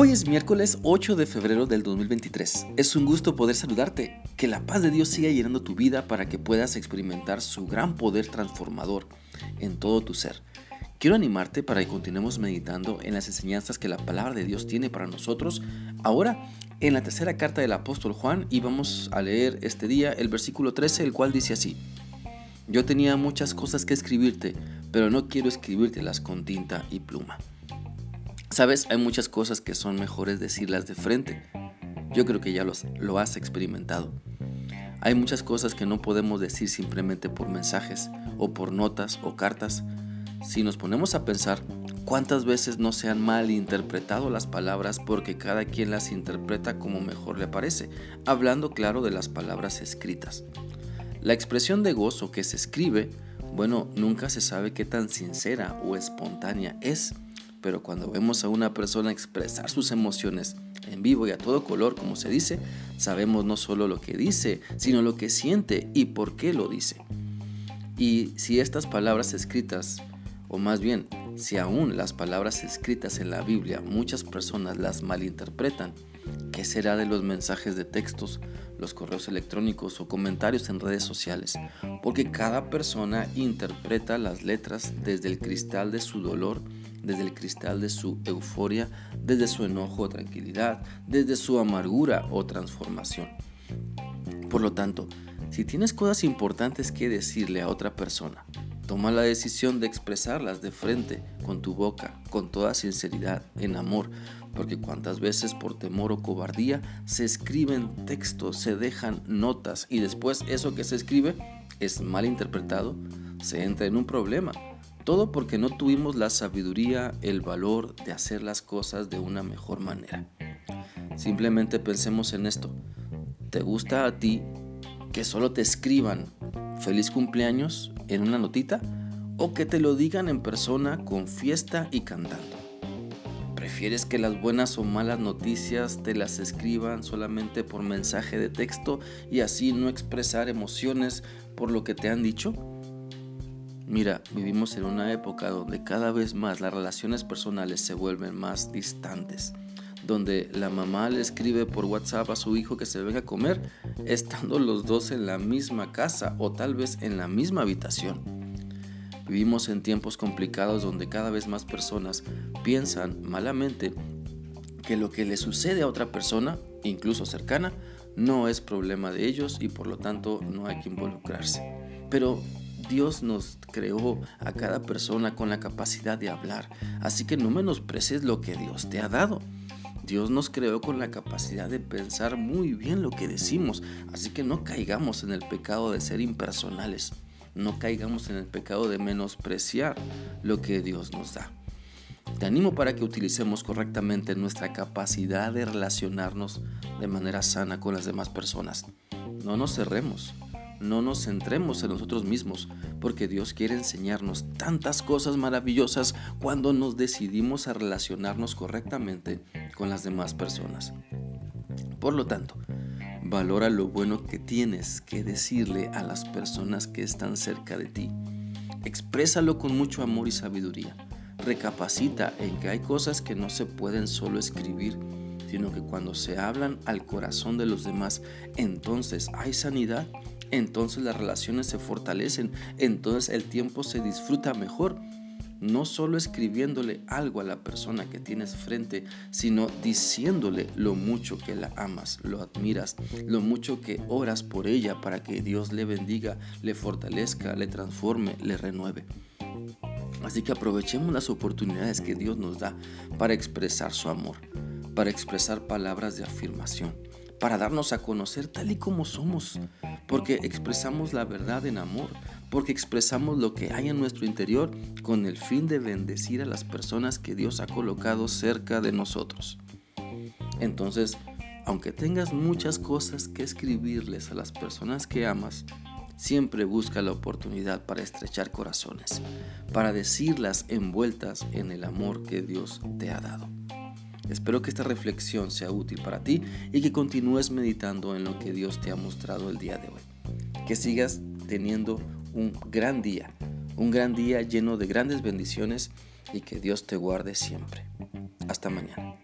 Hoy es miércoles 8 de febrero del 2023. Es un gusto poder saludarte. Que la paz de Dios siga llenando tu vida para que puedas experimentar su gran poder transformador en todo tu ser. Quiero animarte para que continuemos meditando en las enseñanzas que la palabra de Dios tiene para nosotros. Ahora, en la tercera carta del apóstol Juan, y vamos a leer este día el versículo 13, el cual dice así. Yo tenía muchas cosas que escribirte, pero no quiero escribírtelas con tinta y pluma. Sabes, hay muchas cosas que son mejores decirlas de frente. Yo creo que ya los, lo has experimentado. Hay muchas cosas que no podemos decir simplemente por mensajes o por notas o cartas. Si nos ponemos a pensar, ¿cuántas veces no se han malinterpretado las palabras porque cada quien las interpreta como mejor le parece? Hablando claro de las palabras escritas. La expresión de gozo que se escribe, bueno, nunca se sabe qué tan sincera o espontánea es pero cuando vemos a una persona expresar sus emociones en vivo y a todo color, como se dice, sabemos no solo lo que dice, sino lo que siente y por qué lo dice. Y si estas palabras escritas, o más bien, si aún las palabras escritas en la Biblia muchas personas las malinterpretan, ¿qué será de los mensajes de textos, los correos electrónicos o comentarios en redes sociales? Porque cada persona interpreta las letras desde el cristal de su dolor desde el cristal de su euforia, desde su enojo o tranquilidad, desde su amargura o transformación. Por lo tanto, si tienes cosas importantes que decirle a otra persona, toma la decisión de expresarlas de frente, con tu boca, con toda sinceridad, en amor, porque cuántas veces por temor o cobardía se escriben textos, se dejan notas y después eso que se escribe es mal interpretado, se entra en un problema todo porque no tuvimos la sabiduría, el valor de hacer las cosas de una mejor manera. Simplemente pensemos en esto. ¿Te gusta a ti que solo te escriban feliz cumpleaños en una notita o que te lo digan en persona con fiesta y cantando? ¿Prefieres que las buenas o malas noticias te las escriban solamente por mensaje de texto y así no expresar emociones por lo que te han dicho? Mira, vivimos en una época donde cada vez más las relaciones personales se vuelven más distantes, donde la mamá le escribe por WhatsApp a su hijo que se venga a comer, estando los dos en la misma casa o tal vez en la misma habitación. Vivimos en tiempos complicados donde cada vez más personas piensan malamente que lo que le sucede a otra persona, incluso cercana, no es problema de ellos y por lo tanto no hay que involucrarse. Pero Dios nos creó a cada persona con la capacidad de hablar, así que no menosprecies lo que Dios te ha dado. Dios nos creó con la capacidad de pensar muy bien lo que decimos, así que no caigamos en el pecado de ser impersonales, no caigamos en el pecado de menospreciar lo que Dios nos da. Te animo para que utilicemos correctamente nuestra capacidad de relacionarnos de manera sana con las demás personas. No nos cerremos, no nos centremos en nosotros mismos, porque Dios quiere enseñarnos tantas cosas maravillosas cuando nos decidimos a relacionarnos correctamente con las demás personas. Por lo tanto, valora lo bueno que tienes que decirle a las personas que están cerca de ti. Exprésalo con mucho amor y sabiduría. Recapacita en que hay cosas que no se pueden solo escribir, sino que cuando se hablan al corazón de los demás, entonces hay sanidad entonces las relaciones se fortalecen, entonces el tiempo se disfruta mejor. No solo escribiéndole algo a la persona que tienes frente, sino diciéndole lo mucho que la amas, lo admiras, lo mucho que oras por ella para que Dios le bendiga, le fortalezca, le transforme, le renueve. Así que aprovechemos las oportunidades que Dios nos da para expresar su amor, para expresar palabras de afirmación, para darnos a conocer tal y como somos, porque expresamos la verdad en amor, porque expresamos lo que hay en nuestro interior con el fin de bendecir a las personas que Dios ha colocado cerca de nosotros. Entonces, aunque tengas muchas cosas que escribirles a las personas que amas, siempre busca la oportunidad para estrechar corazones, para decirlas envueltas en el amor que Dios te ha dado. Espero que esta reflexión sea útil para ti y que continúes meditando en lo que Dios te ha mostrado el día de hoy. Que sigas teniendo un gran día, un gran día lleno de grandes bendiciones y que Dios te guarde siempre. Hasta mañana.